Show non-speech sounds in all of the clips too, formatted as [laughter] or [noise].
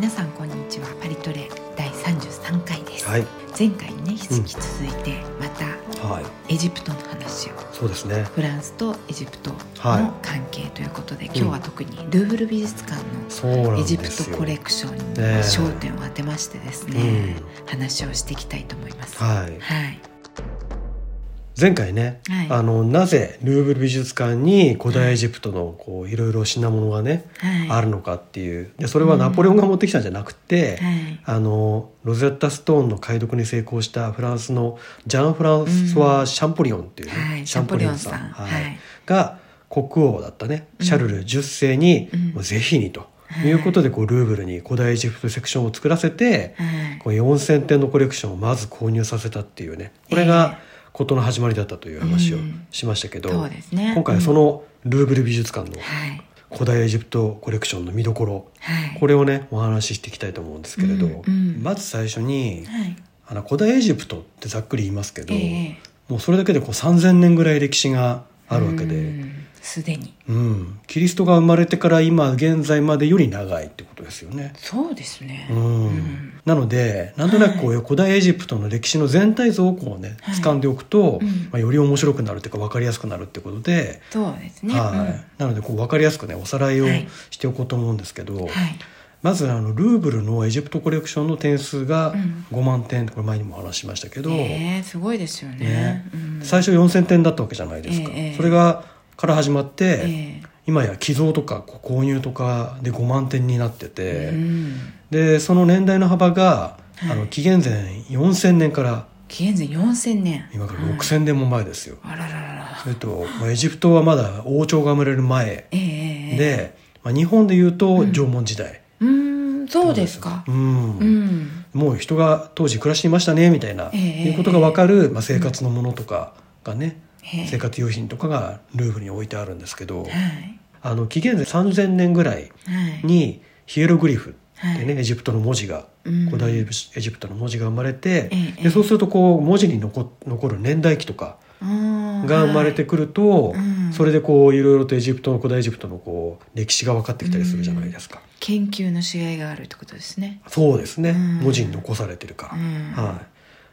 皆さんこんにちは。パリトレ第33回です、はい。前回にね引き続いてまたはい。エジプトの話を。そうですね。フランスとエジプトのはい。関係ということで、今日は特にルーブル美術館のエジプトコレクションにね焦点を当てましてですね、話をしていきたいと思います。はい。はい、前回ね、はい。あのなぜルーブル美術館に古代エジプトのこういろいろ品物がね、はい、あるのかっていう。でそれはナポレオンが持ってきたんじゃなくて、はい、あのロゼッタ・ストーンの解読に成功したフランスのジャン・フランスワ・シャンポリオンっていうね、はい、シャンポリオンさん、はい。はい、が国王だったね。シャルル10世に、うん。もうぜひにと。い。うことでこうルーブルに古代エジプトセクションを作らせて、はい。こう4,000点のコレクションをまず購入させたっていうね。これが事の始まりだったという話をうん。しましたけど、そうですね。今回はそのルーブル美術館のはい、古代エジプトコレクションの見どころはい、これをねお話ししていきたいと思うんですけれど、うんうん。まず最初にはい、あの古代エジプトってざっくり言いますけど、ええ。もうそれだけでこう3,000年ぐらい歴史があるわけで。うんすでに。うん、キリストが生まれてから今現在までより長いってことですよね。そうですね。うん。うん。なのでなんとなくこういう古代エジプトの歴史の全体像をこうねはい。掴んでおくと、うん。まあ、より面白くなるっていうか分かりやすくなるってことで、そうですね。はい。なのでこう分かりやすくねおさらいをはい。しておこうと思うんですけど、うんはい、まずあのルーブルのエジプトコレクションの点数がうん。5万点これ前にも話しましたけど、ええすごいですよね。ね。うん最初4,000点だったわけじゃないですか。ええそれがから始まって、え今や寄贈とか購入とかで5万点になってえて、うん。でその年代の幅が、はい。あの紀元前4000年から紀元前4000年。今からはい6000年も前ですよ、あらららら。それと、まあエジプトはまだ王朝が生まれる前ええええで、まあ、日本でいうとうん縄文時代、うーん、そうですか。うんうん。もう人が当時暮らしていましたねみたいな、ええいうことが分かる、まあ、生活のものとかがね、ええ生活用品とかがルーブルに置いてあるんですけど、はい。あの紀元前3000年ぐらいはい。にヒエログリフはいでね、エジプトの文字がうん古代エジプトの文字が生まれて、ええでそうするとこう文字に残残る年代記とかがが生まれてくると、うん。それでこういろいろとエジプトの古代エジプトのこう歴史が分かってきたりするじゃないですか、研究のしがいがあるってことですね。そうですね、うん。文字に残されてるか。ら、うん。は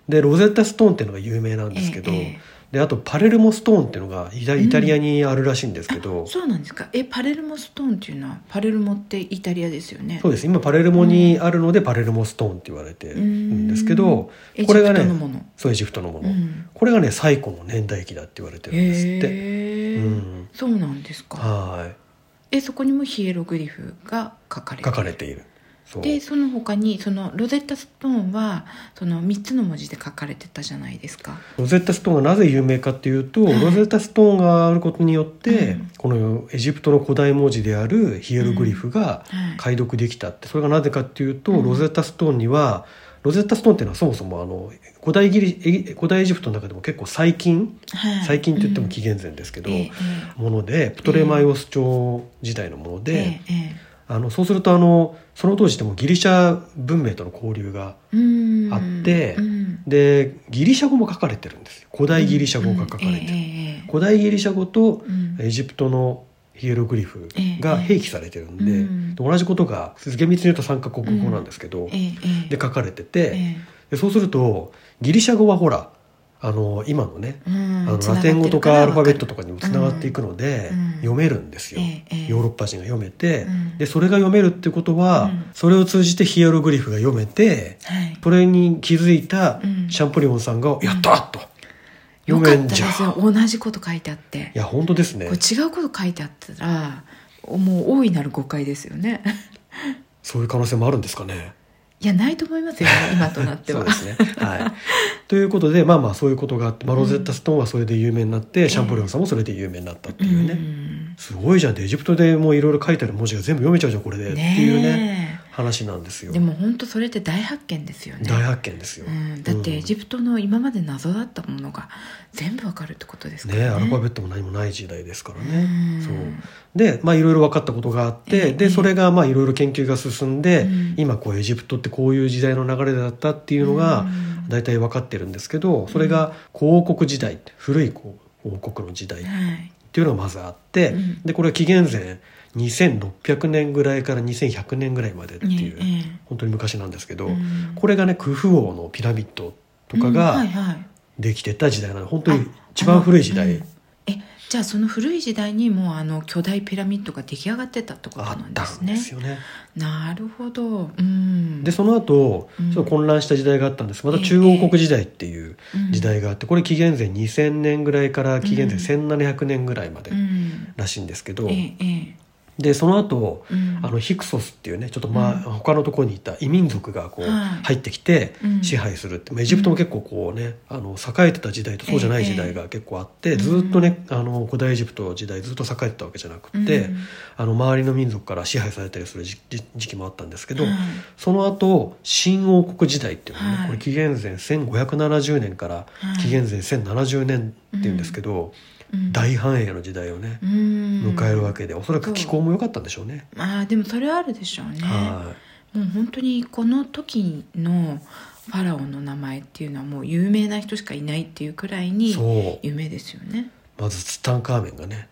い、でロゼッタストーンっていうのが有名なんですけど、えええであとパレルモストーンっていうのがイタイタリアにあるらしいんですけど、そうなんですか。え、パレルモストーンっていうのはパレルモってイタリアですよね。そうです。今パレルモにあるのでパレルモストーンって言われてるんですけど、うんこれがねエジプトのもの。そうエジプトのもの、うん。これがね最古の年代記だって言われてるんですって、うん。そうなんですか。はい。え、そこにもヒエログリフが書かれて書る。かれているでその他にそのロゼッタストーンはその3つの文字で書かれてたじゃないですか。ロゼッタストーンがなぜ有名かっていうと、はい。ロゼッタストーンがあることによって、うん。このエジプトの古代文字であるヒエログリフがはい。解読できたって。それがなぜかっていうと、うん。ロゼッタストーンにはロゼッタストーンっていうのはそもそもあの古代ギリエ古代エジプトの中でも結構最近はい。最近って言ってもうん。紀元前ですけど、ええものでプトレマイオス朝時代のもので、えええあのそうするとあのその当時でもギリシャ文明との交流がえうん。あってうん。でギリシャ語も書かれてるんですよ。古代ギリシャ語が書かれてる、うん。ええええ古代ギリシャ語とうん。エジプトのヒエログリフええが併記されてるんで,、うん。で同じことが厳密に言うと3カ国語なんですけど、ええええ。で書かれてて、え。でそうするとギリシャ語はほらあの今のね、えうんあのラテン語とかアルファベットとかかにもつながっていくので、うん。読めるんですよ、ええええ。ヨーロッパ人が読めて、うん。でそれが読めるってことは、うん。それを通じてヒエログリフが読めてそれに気づいたうん。シャンポリオンさんが「やった!」と「よか読めんじゃ。んったですよ。同じこと書いてあって。いや本当ですね。これ違うこと書いてあったらもう大いなる誤解ですよね。そういう可能性もあるんですかねいやないと思いますよね [laughs] 今となっては。そうですね。はい。ということでまあまあそういうことがあって、まあ、ロゼッタストーンはそれで有名になって、シャンポリオンさんもそれで有名になったっていうね、ん。すごいじゃん。ってエジプトでもういろいろ書いてある文字が全部読めちゃうじゃんこれで、っていうねね話なんですよ。えでも本当それって大発見ですよね。大発見ですよ、うん、だってエジプトの今まで謎だったものが全部わかるってことですからね。ねアルファベットも何もない時代ですからね、うん。そうでまあいろいろ分かったことがあって、ええでそれがまあいろいろ研究が進んで、うん。今こうエジプトってこういう時代の流れだったっていうのがうん。大体分かってるんですけどそれが古王国時代古いこう王国の時代っはい。ていうのがまずあって、うん。でこれは紀元前2600年ぐらいから2100年ぐらいまでっていう、えええ本当に昔なんですけど、うん。これがねクフ王のピラミッドとかうん。ができてた時代なの。本当に一番古い時代じゃあその古い時代にもうあの巨大ピラミッドが出来上がってたってことあなんですね。ですよね。なるほど。うん。でその後、うん。ちょっと混乱した時代があったんです。また中央国時代っていううん時代があってこれ紀元前2000年ぐらいから紀元前うん。1700年ぐらいまでうんらしいんですけど、えええでその後えうん。あのヒクソスっていうねちょっとまあ、うん。他のところにいた異民族がこうはい。入ってきてうん。支配するって、まあエジプトも結構こうねあの栄えてた時代とそうじゃない時代が結構あって、ええずっとねあの古代エジプト時代ずっと栄えてたわけじゃなくって、うん。あの周りの民族から支配されたりする時期もあったんですけど、はい。その後新王国時代っていうのはね、はい。これ紀元前1570年からはい。紀元前1070年っていうんですけど、うん大繁栄の時代をね、うん。迎えるわけでおそらく気候も良かったんでしょうね。ああでもそれはあるでしょうね。はもう本当にこの時のファラオの名前っていうのはもう有名な人しかいないっていうくらいい、に有名ですよね。まずツタンカーメンがね。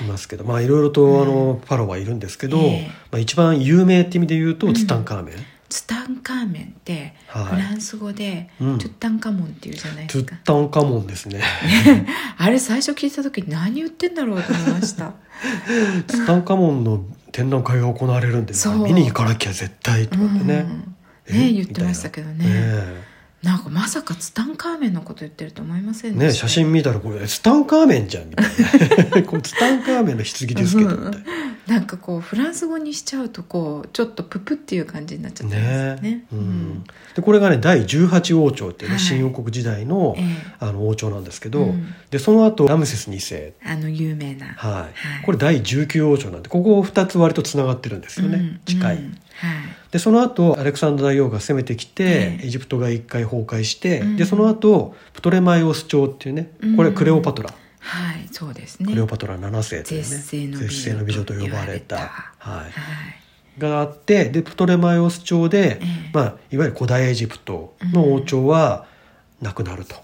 い。ますけどまあいろいろとあの、ファローはいるんですけど、ええ。まあ、一番有名って意味で言うとうんツタンカーメン、ツタンカーメンってはい。フランス語でうん。トゥッタンカモンっていうじゃないでトゥすか、ッタンカモンですね。[laughs] あれ最初聞いた時何言ってんだろうと思いました。[laughs] ツタンカモンの展覧会が行われるんでそう。見に行かなきゃ絶対とかってね、うん。え？ね言ってましたけどね。ねなんかまさかツタンカーメンのこと言ってると思いませんね写真見たらこれツタンカーメンじゃんみたいな。[laughs] これツタンカーメンの棺ですけどみたいななんかこうフランス語にしちゃうとこうちょっとププっていう感じになっちゃってますよねねうん、でこれがね第18王朝っていうね、はい。新王国時代の,、ええ。あの王朝なんですけど、うん。でその後ラムセス2世。あの有名な。はい、はい。これ第19王朝なんでここ2つ割とつながってるんですよね、うん。近いでその後アレクサンダー大王が攻めてきて、ええ。エジプトが一回崩壊して、うん。でその後プトレマイオス朝っていうねこれクレオパトラ、はいそうですね。クレオパトラ7世というね絶世の美女と呼ばれた。はい。はい。があってでプトレマイオス朝で、ええ。まあ、いわゆる古代エジプトの王朝はなくなると、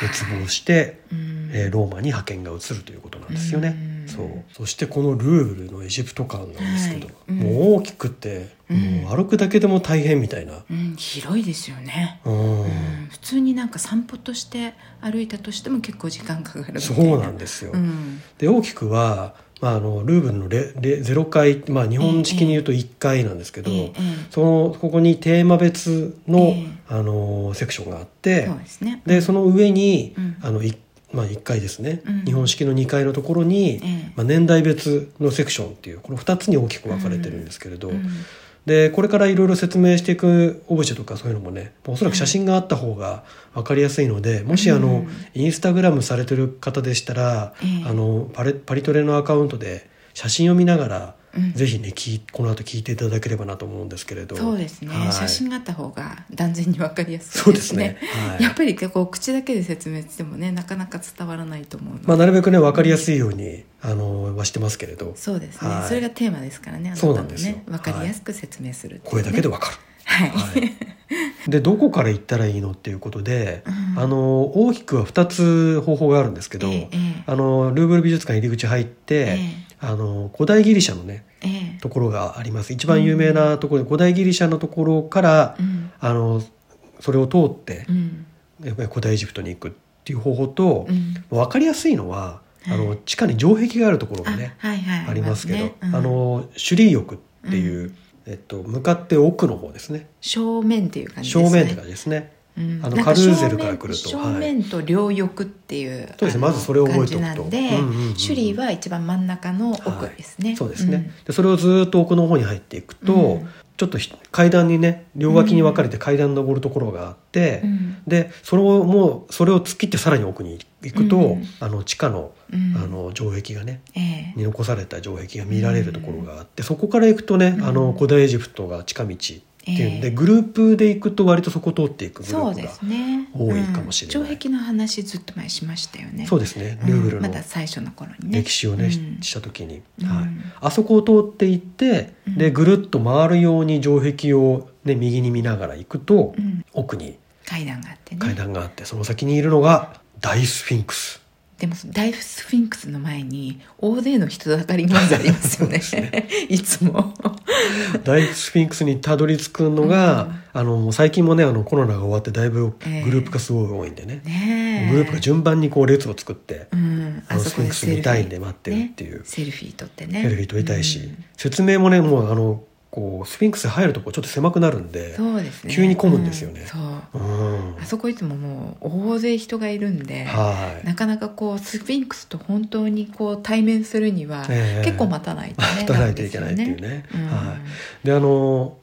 滅亡して、うん。えーローマに覇権が移るということなんですよね、うん。そう。そしてこのルーブルのエジプト館なんですけど、はい。うん。もう大きくて、うん。もう歩くだけでも大変みたいな、うん。広いですよね。うん。うん。普通になんか散歩として歩いたとしても結構時間かかるそうなんですよ、うん。で大きくは、まあ、あのルーブルのレレ0階、まあ、日本式に言うと1階なんですけど、ええええそのここにテーマ別の,、ええ。あのセクションがあってそうですね。でその上に、うん。あのいまあ、1階ですね、うん。日本式の2階のところに、ええ。まあ、年代別のセクションっていうこの2つに大きく分かれてるんですけれど、うんでこれからいろいろ説明していくオブジェとかそういうのもねおそらく写真があった方が分かりやすいのでもしあの、うん。インスタグラムされてる方でしたら、ええ。あのパレパリトレのアカウントで写真を見ながら、うん。ぜひね聞いこの後聞いていただければなと思うんですけれど。そうですね、はい。写真があった方が断然に分かりやすいそうですね。[laughs] はい。やっぱりこう口だけで説明してもねなかなか伝わらないと思うので、まあ、なるべくね分かりやすいようにあのはしてますけれど。そうですね、はい。それがテーマですからねあなたのそうなんですよ。ね分かりやすく説明するね。声だけで分かる。はい、はい、[laughs] でどこから行ったらいいのっていうことで、うん。あの大きくは2つ方法があるんですけど、ええええ。あのルーブル美術館入り口入って、えあの古代ギリシャのねええところがあります。一番有名なところで、古代ギリシャのところから、うん。あのそれを通ってう、ん。やっぱり古代エジプトに行くっていう方法とう、ん。分かりやすいのは、あはの地下に城壁があるところあがねはいはいありますけど、あの首里翼っていう、うえっと、向かって奥の方ですね。正面っていう感じですね。正面って感じですね。うん。あのカルーゼルから来ると正はい。面と両翼っていうそうですね。まずそれを覚えておくと。で、うんうんうんうん首里は一番真ん中の奥ですね、そうですね、でそれをずっと奥の方に入っていくと、うん。ちょっとひ階段にね両脇に分かれて階段登るところがあって、うん。うんでそれをもうそれを突っ切ってさらに奥に行くと、うん。あの地下の,、うん。あの城壁がねええ。に残された城壁が見られるところがあって、そこから行くとね、うん。あの古代エジプトが近道っていうんで、ええ。グループで行くと割とそこ通っていくグループが多いかもしれない。うん。城壁の話ずっと前しましたよね。そうですね。うんルーブルのまだ最初の頃にね。歴史をね、した時に、うん。はい、あそこを通っていって、うん。でぐるっと回るように城壁を、ね、右に見ながら行くと、うん。奥に階段があってね。階段があってその先にいるのが大スフィンクスでもその大スフィンクスの前に大勢の人だかりがまずありますよね。いつも。大スフィンクスにたどり着くのが、うん。あの最近もねあのコロナが終わってだいぶグえ。えループがすごい多いんでね、ねえ。グループが順番にこう列を作って、うん。あのスフィンクス見たいんで待ってるっていう。ね。セルフィー撮ってね。テレビ撮りたいし、うん。説明もねもうあのこうスフィンクス入るとこちょっと狭くなるんでそうですね。急に混むんですよね。うんそう。うん。あそこいつももう大勢人がいるんではい。なかなかこうスフィンクスと本当にこう対面するにはええ。結構待たないとね、[laughs] 待たないといけないっていうね。うんはい。であの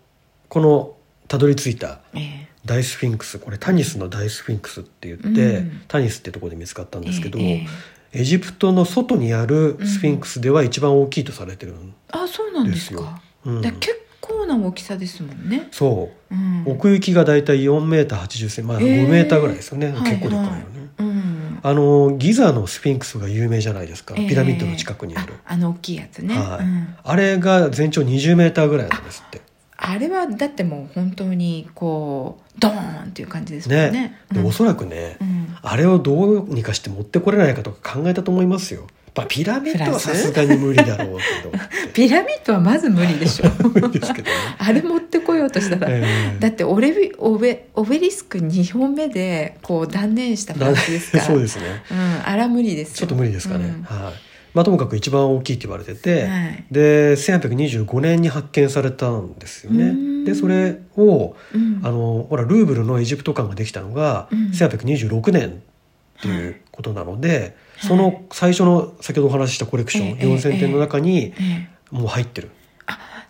このたどり着いたええ。大スフィンクスこれタニスの大スフィンクスって言って、うん。タニスってところで見つかったんですけど、ええええ。エジプトの外にあるスフィンクスでは一番大きいとされてるんあそうなんですか。ですよ。うん。結構な大きさですもんね、そう。うん、奥行きがだいたい4メーター80センチ。まあへえ5メーターぐらいですよね、はい結構でかいよね、はいうん。あのギザのスフィンクスが有名じゃないですか、ええ。ピラミッドの近くにある。ああの大きいやつね、はい。うん。あれが全長20メーターぐらいなんですって。あれはだってもう本当にこうドーンっていう感じですもんね。ね。でうん。おそらくね、うん。あれをどうにかして持ってこれないかとか考えたと思いますよ、まあ、ピラミッドはさすがに無理だろうけど [laughs] ピラミッドはまず無理でしょ。ですけどね、[laughs] あれ持ってこようとしたら、ええ。だってオレビオベオベリスク2本目でこう断念したフランスですから。[laughs] そうですね。うん、あら無理ですよ。ちょっと無理ですかね、うん。はい。まあ、ともかく一番大きいって言われてて、はい。で1825年に発見されたんですようねん。でそれをうん。あのほらルーブルのエジプト館ができたのがうん。1826年っていはいうことなので、はいその最初の先ほどお話ししたコレクション、ええ4000点の中にええもう入ってる、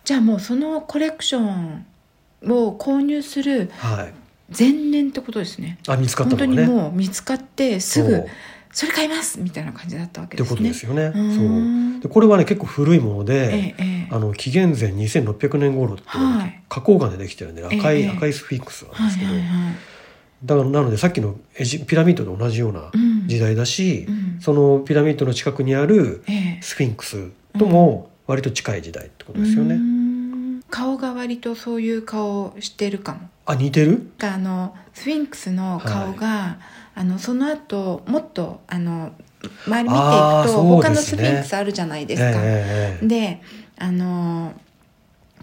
じゃあもうそのコレクションを購入するはい、前年ってことですね。あ見つかった本当のがねにもう見つかってすぐそれ買いますみたいな感じだったわけですね。ことですよね。そう。でこれはね結構古いもので、ええええ。あの紀元前2600年頃ってはい。花崗岩でできてるんで赤い、ええ赤いスフィンクスなんはいですけど、はいはいだからなのでさっきのピラミッドと同じようなうん。時代だし、うん。そのピラミッドの近くにあるええ。スフィンクスとも割と近い時代ってことですよね。うーん。顔が割とそういう顔をしてるかも。あ似てる？あのスフィンクスの顔が、あのその後もっとあの周り見ていくと、他のスフィンクスあるじゃないですか、ええええ。であの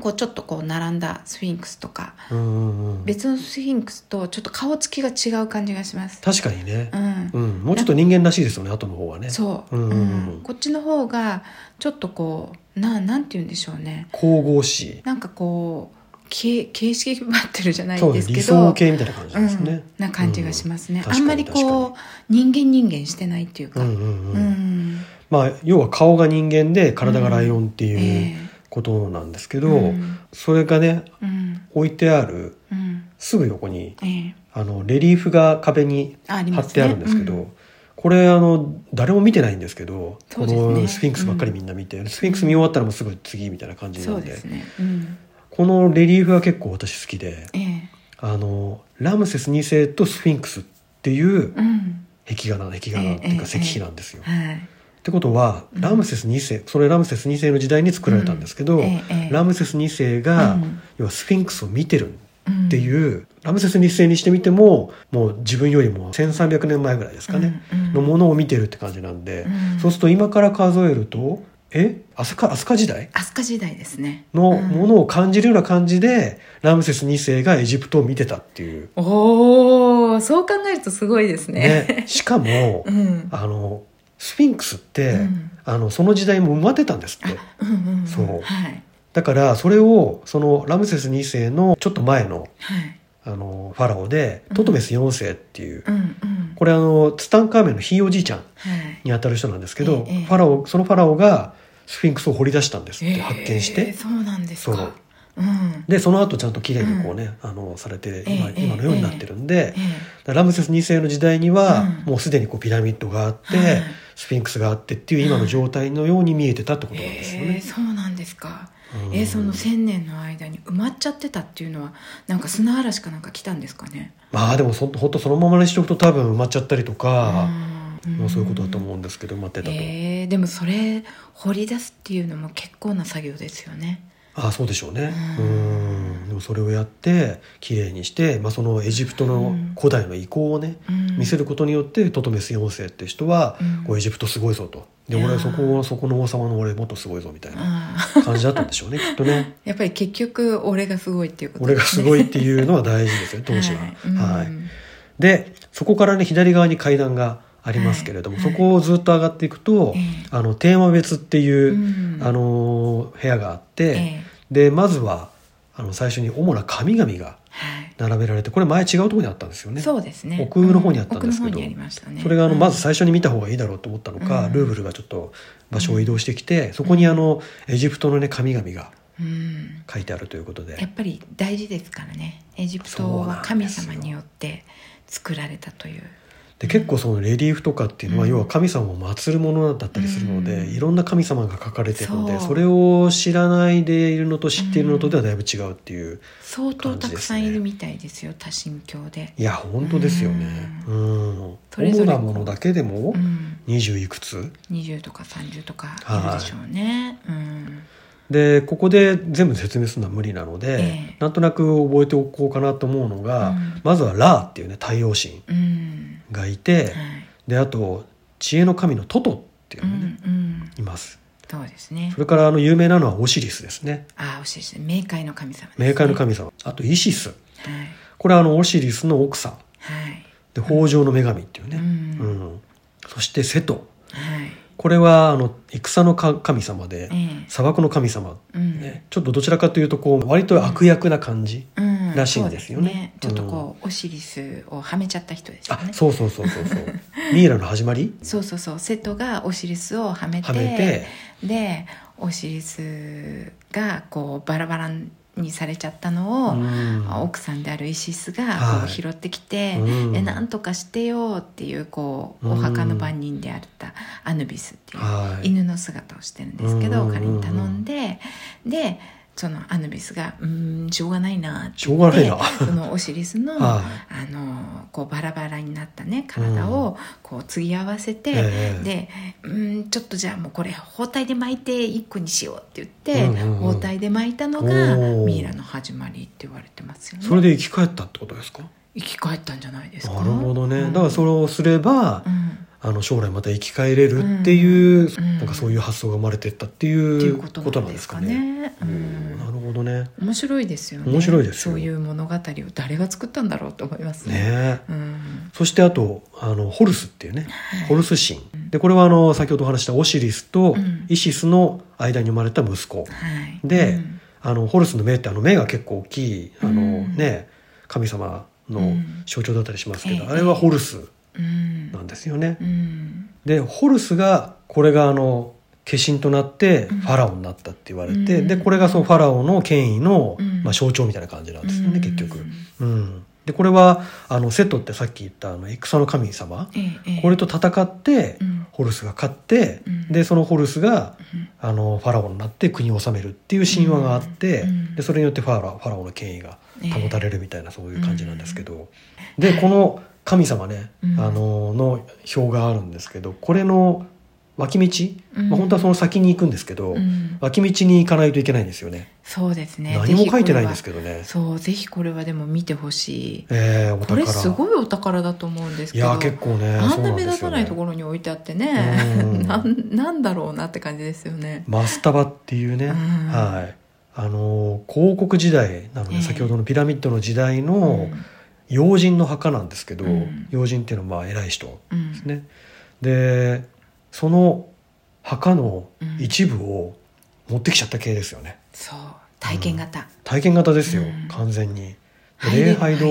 こうちょっとこう並んだスフィンクスとかうんうんうん。別のスフィンクスとちょっと顔つきが違う感じがします。確かにね。う、ん、うん。もうちょっと人間らしいですよね後の方はね。そう、うんうんうん。うんこっちの方がちょっとこうななんて言うんでしょうね。神々しい。なんかこう形形式ばってるじゃないですけど理想系みたいな感じですね、うん、な感じがしますね、うん。あんまりこう人間人間してないっていうか、うんうんうんうん。まあ要は顔が人間で体がライオンっていうえことなんですけど、うん。それがねえうん。置いてあるうん。すぐ横にええ。あのレリーフが壁に貼ってあるんですけど、うん。これあの誰も見てないんですけどね。のスフィンクスばっかりみんな見て、スフィンクス見終わったらもうすぐ次みたいな感じなんですね、うん、このレリーフが結構私好きでええ。あのラムセス2世とスフィンクスっていううん。壁画な壁画なっていうか石碑なんですよ。はいってことはうん。ラムセス2世それラムセス2世の時代に作られたんですけど、ラムセス2世が、うん。要はスフィンクスを見てるうんっていう、ラムセス2世にしてみてももう自分よりも1300年前ぐらいですかね、のものを見てるって感じなんで、うん。そうすると今から数えるとえ飛鳥飛鳥時代？飛鳥時代ですね。のうん。ものを感じるような感じで、ラムセス2世がエジプトを見てたっていう、おおそう考えるとすごいですね。ね、しかも、[laughs] うん。あのスフィンクスって、うん。あのその時代も埋まってたんですって。うんうんん。そう。はい。だからそれをそのラムセス2世のちょっと前のはい。あのファラオでうん。トトメス4世っていう、うんうん。これあのツタンカーメンのひいおじいちゃんはい。にあたる人なんですけど、ええファラオそのファラオがスフィンクスを掘り出したんですって、ええ発見して。そうなんですか。う。ん。でその後ちゃんときれいにこうね、あのされて今,、ええ今のようになってるんで、えラムセス2世の時代には、うん。もうすでにこうピラミッドがあって、はいスフィンクスがあってっていう今の状態のように見えてたってことなんですよええね。そうなんですか。うん。えーその千年の間に埋まっちゃってたっていうのはなんか砂嵐かなんか来たんですかね。まあでもそほんとそのままにしておくと多分埋まっちゃったりとか、うん。まあ、そういうことだと思うんですけど埋まってたと。えーでもそれ掘り出すっていうのも結構な作業ですよねあそうでしょうね。ううん。んでもそれをやって綺麗にして、まあ、そのエジプトの古代の遺構をね、うん。見せることによってトトメス4世って人は、うん。こうエジプトすごいぞと。で俺はそこそこの王様の俺もっとすごいぞみたいなあ感じだったんでしょうねきっとね。[laughs] やっぱり結局俺がすごいっていうこと俺がすごいっていうのは大事ですよ [laughs] 当時は。はい。はい。うんでそこからね左側に階段がありますけれども、はいそこをずっと上がっていくと、ええ。あのテーマ別っていう、うん。あのー部屋があって、ええでまずはあの最初に主な神々がはい。並べられてこれ前違うところにあったんですよね。そうですね。奥の方にあったんですけどね。それがあのうん。まず最初に見た方がいいだろうと思ったのか、うん。ルーブルがちょっと場所を移動してきて、そこにあのエジプトのね神々がうん。書いてあるということで。やっぱり大事ですからね。エジプトは神様によって作られたというで結構そのレリーフとかっていうのは、うん。要は神様を祀るものだったりするので、うん。いろんな神様が書かれてるのでそれを知らないでいるのと知っているのとではだいぶ違うっていう、相当たくさんいるみたいですよ多神教で。いや本当ですよね。うん。主なものだけでもうん。20いくつ？20とか30とかいるでしょうね、うんでここで全部説明するのは無理なので、ええ。なんとなく覚えておこうかなと思うのが、うん。まずはラーっていうね太陽神うん。がいて、はい。であと知恵の神のトトっていううのがね、んうん。います。そうですね。それからあの有名なのはオシリスですね。ああ惜しいですね冥界の神様ね、冥界の神様。あとイシス。はい。これはあのオシリスの奥さん。はい。で豊穣の女神っていうね、うん。うん。そしてセト。はいこれはあの戦のか神様でええ。砂漠の神様、うん。ね、ちょっとどちらかというとこう割と悪役な感じ、うん。らしいんですよね。ちょっとこう、オシリスをはめちゃった人ですよね。あそうそうそうそうそう。[laughs] ミイラの始まり？そうそうそう。セトがオシリスをはめてはめて。でオシリスがこうバラバラにされちゃったのを、うん。奥さんであるイシスがはい。こう拾ってきて「うん。えなんとかしてよ」っていうこううんお墓の番人であったアヌビスっていうはい犬の姿をしてるんですけどうん。彼に頼んででそのアヌビスが「うーんしょうがないな」って。しょうがないな。そのオシリスの, [laughs] はい。あのこうバラバラになったね体をこう継ぎ合わせて、ええ。で「うんちょっとじゃあもうこれ包帯で巻いて一個にしよう」って言って、うんうんうん。包帯で巻いたのがミイラの始まりって言われてますよね。それで生き返ったってことですか？生き返ったんじゃないですか？なるほどね、うん。だからそれをすれば、うんあの将来また生き返れるっていう、うんなんかそういう発想が生まれてったっていいううことなんんですかかね。ね、ううんん。なるほどね。面白いですよね。面白いですよ。そういう物語を誰が作ったんだろうと思いますね。ねうん。そしてあとあのホルスっていうね、はい。ホルス神。でこれはあの先ほどお話したオシリスとうん。イシスの間に生まれた息子、はい。でうん。あのホルスの目ってあの目が結構大きいあの、うん。ね神様うのん。象徴だったりしますけど、ええ。あれはホルスうんなんですよね。うん。でホルスがこれがあの化身となってファラオになったって言われて、うん。でこれがそのファラオの権威の、うん。まあ、象徴みたいな感じなんですよね、うん。結局。うん、でこれはあのセットってさっき言ったあの戦の神様、ええええ。これと戦って、うん。ホルスが勝って、うん。でそのホルスがうん。あのファラオになって国を治めるっていう神話があって、うん。でそれによってファラオファラオの権威が保たれるみたいなそういう感じなんですけど、えでこの神様ね、うん。あのの表があるんですけどこれの脇道、うん。まあ、本当はその先に行くんですけど、うん。脇道に行かないといけないんですよね。そうですね。何も書いてないんですけけどね。そうぜひこれはでも見てほしい。えー、おこ宝れすごいお宝だと思うんですけどいや結構ねあんな目立たないところに置いてあってね。うん [laughs] なんなんだろうなって感じですよね。マスタバっていうね、うん。はい。あの広告時代なので、ええ。先ほどのピラミッドの時代のうん要人の墓なんですけど、うん。要人っていうのはまあ偉い人うんですね、でその墓の一部を持ってきちゃった系ですよね。そう。体験型、体験型ですよ、うん。完全に。礼拝堂。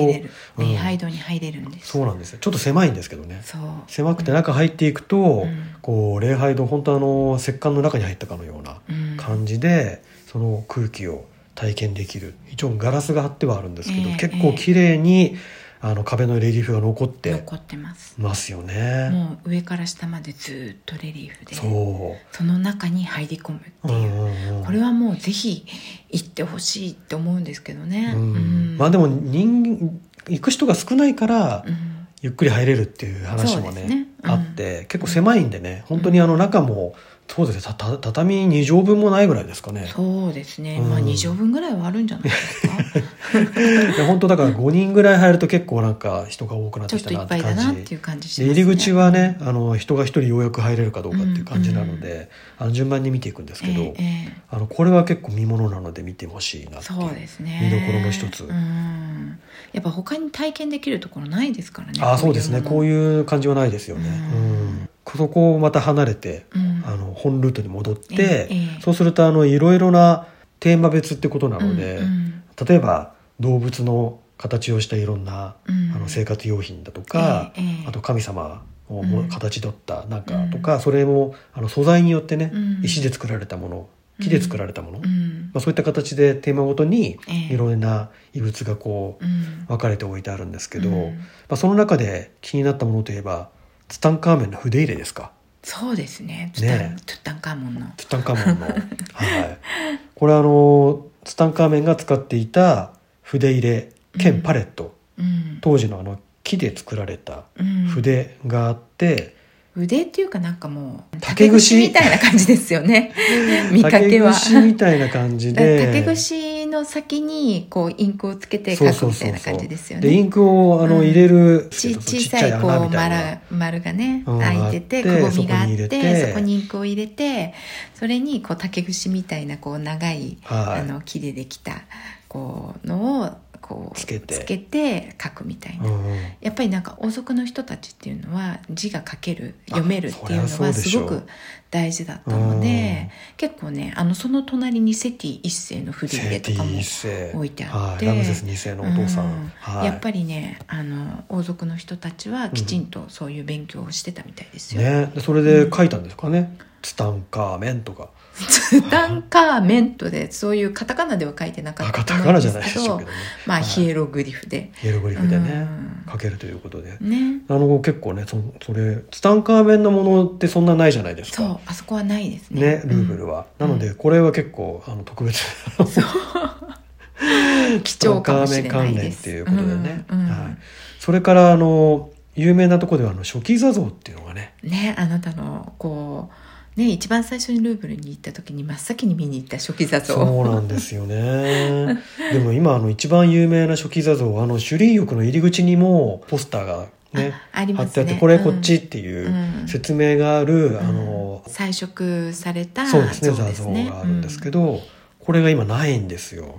礼拝堂に入れるんです、そうなんですよ。ちょっと狭いんですけどね。そう。狭くて中入っていくと、うん。こう礼拝堂本当あの石棺の中に入ったかのようなうん。感じで、その空気を体験できる。一応ガラスが張ってはあるんですけど、ええ結構綺麗にあの壁のレリーフが残って残ってます。ますよね。もう上から下までずっとレリーフでそその中に入り込むってう、う。いう、んうんうん。これはもうぜひ行ってほしいって思うんですけどね、うん。うん。まあでも人行く人が少ないから、うん。ゆっくり入れるっていう話もねね。うん。あって結構狭いんでね本当にあの中もそうですね。たた畳2畳分もないぐらいですかね。そうですね、うん。まあ2畳分ぐらいはあるんじゃないですか。[laughs] いや本当だから5人ぐらい入ると結構なんか人が多くなってきたちょっといっぱいなって感じ [laughs] だなっていう感じしでます、ね、入り口はねあの人が一人ようやく入れるかどうかっていう感じなので、あの順番に見ていくんですけど、えええあのこれは結構見ものなので見てほしいなっていそうですね。見どころの一つ。うん。やっぱ他に体験できるところないですからねあそうですね。こうういう感じはないですよね、ううんんそこをまた離れて、うん。あの本ルートに戻って、ええええ。そうするとあのいろいろなテーマ別ってことなので、うんうん。例えば動物の形をしたいろんな、うん。あの生活用品だとか、ええええ。あと神様を形取ったなんかとか、それもあの素材によってね、うん。石で作られたもの木で作られたもの、まうん。あ、そういった形でテーマごとにええ。いろんな異物がこううん。分かれて置いてあるんですけど、うん。まあ、その中で気になったものといえばツタンカーメンの筆入れですか？そうですね。トゥタンねトゥッタンカーモンの。ツタンカーメンの。[laughs] はいこれはあのツタンカーメンが使っていた筆入れ兼パレット、うん。当時のあの木で作られたうん。筆があって、腕っていうかなんかもう竹串。みたいな感じですよね。[laughs] 見かけは。竹串みたいな感じで。竹串の先にこうインクをつけて書くみたいな感じですよね。でインクをあのうん。入れる、ちそう小さいこう丸丸がねうん。開いててくぼみがあって。そこにインクを入れてそれにこう竹串みたいなこう長いはい。あの木でできたこうのをこうつけて。つけて書くみたいな。うんうん。やっぱりなんか王族の人たちっていうのは字が書けるあ読めるっていうのはすごく大事だったので結構ねあのその隣にセティ一世の筆入セテれとかも置いてあって。はい、ラムセス二世のお父さん、うん。はい、やっぱりねあの王族の人たちはきちんとそういう勉強をしてたみたいですよ。ね。でそれで書いたんですかね、ツタンカーメンとか [laughs] ツタンカーメントでそういうカタカナでは書いてなかったと思タカナじゃないでしょうけどね。まあはい。ヒエログリフで。ヒエログリフでね、うん。書けるということで。ね。あの結構ねそそれツタンカーメンのものってそんなないじゃないですか。そうあそこはないですね。ねルーブルは、うん。なのでこれは結構あの特別 [laughs] 貴重かもしれない関連っです。ていうことでね、はい、それからあの有名なところではあの初期座像っていうのがね。ねあなたのこうね一番最初にルーブルに行った時に真っ先に見に行った初期座像。そうなんですよね。[laughs] でも今あの一番有名な初期座像はあの首里浴の入り口にもポスターがねああり貼ますね。ってあってこれこっちっていううん説明がある、うん。あの彩色されたそうですね像座像があるんですけど、これが今ないんですよ。うん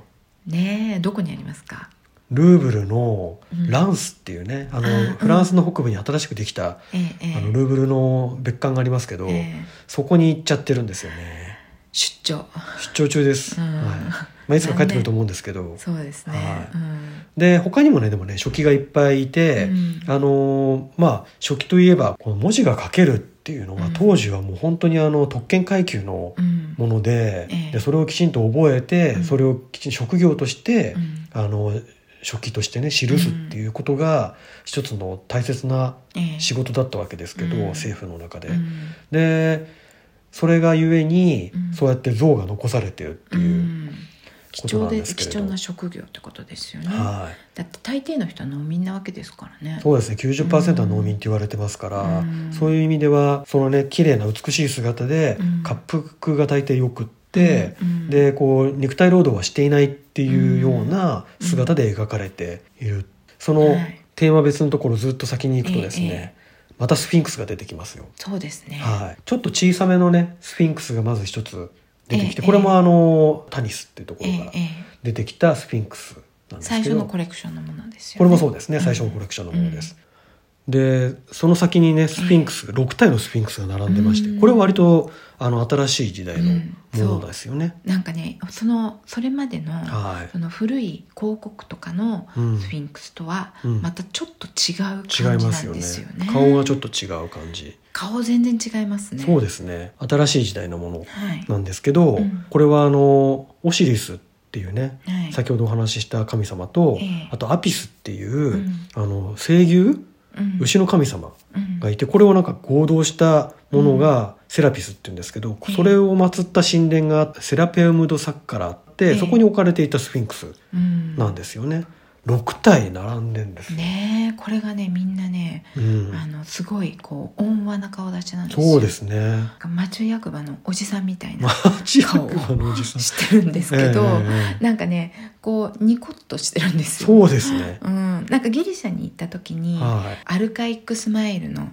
ねえどこにありますか？ルーブルのうんランスっていうね、あのあーフランスの北部に新しくできた、ええええ。あのルーブルの別館がありますけど、ええ。そこに行っちゃってるんですよね。出張。出張中です、うん。はい。まあ、いつか帰ってくると思うんですけど。そうですね、はい。うん。で他にもねでもね書記がいっぱいいて、うん。あのーまあ書記といえばこの文字が書けるっていうのはうん。当時はもう本当にあの特権階級のうん。もので,、ええ。でそれをきちんと覚えて、うん。それをきちんと職業として、うん。あの書記としてね記すっていうことが一つの大切なええ。仕事だったわけですけど、うん。政府の中で。うん。でそれがゆえに、うん。そうやって像が残されてるっていう、ことな重でんですけれど。貴重な職業ってことですよね、はい。だって大抵の人は農民なわけですからね。そうですね。90%は農民って言われてますから、うん。そういう意味ではそのね綺麗な美しい姿でうん。滑腹が大抵よくって、うんでこう肉体労働はしていないっていうような姿で描かれている、そのはい。テーマ別のところずっと先に行くとですね、ええまたスフィンクスが出てきますよ、そうですね、はい、ちょっと小さめのねスフィンクスがまず一つ出てきて、ええこれもあのタニスっていうところから出てきたスフィンクスなんですけど。最初のコレクションのものですよね。これもそうですね。最初のコレクションのものです、でその先にねスフィンクス、6体のスフィンクスが並んでまして、うん。これは割とあの新しい時代のうん。ものですよね、なんかねそのそれまでの,、はい。その古い広告とかのうん。スフィンクスとはうん。またちょっと違う違感じなんいますよね。ですよね,、顔がちょっと違う感じ、顔全然違いますね。そうですね。新しい時代のものはい。なんですけど、うん。これはあのオシリスっていうね、はい。先ほどお話しした神様と、ええ。あとアピスっていう、うん。あの声牛うん牛の神様うん。がいてこれをなんか合同したものがセラピスっていうんですけど、ええそれを祀った神殿がセラペウムドサッカラあって、ええ。そこに置かれていたスフィンクスうん。なんですよね。6体並んでんですよ、ねえこれがねみんなね、うん、あのすごいこう温和な顔立ちなんですよ。そうですね。町役場のおじさんみたいな [laughs] 町顔を役場のおじさん。してるんですけど、ええええ。なんかねこうニコッとしてるんですよ。そうですね。うん、なんかギリシャに行った時に、はい。アルカイックスマイルの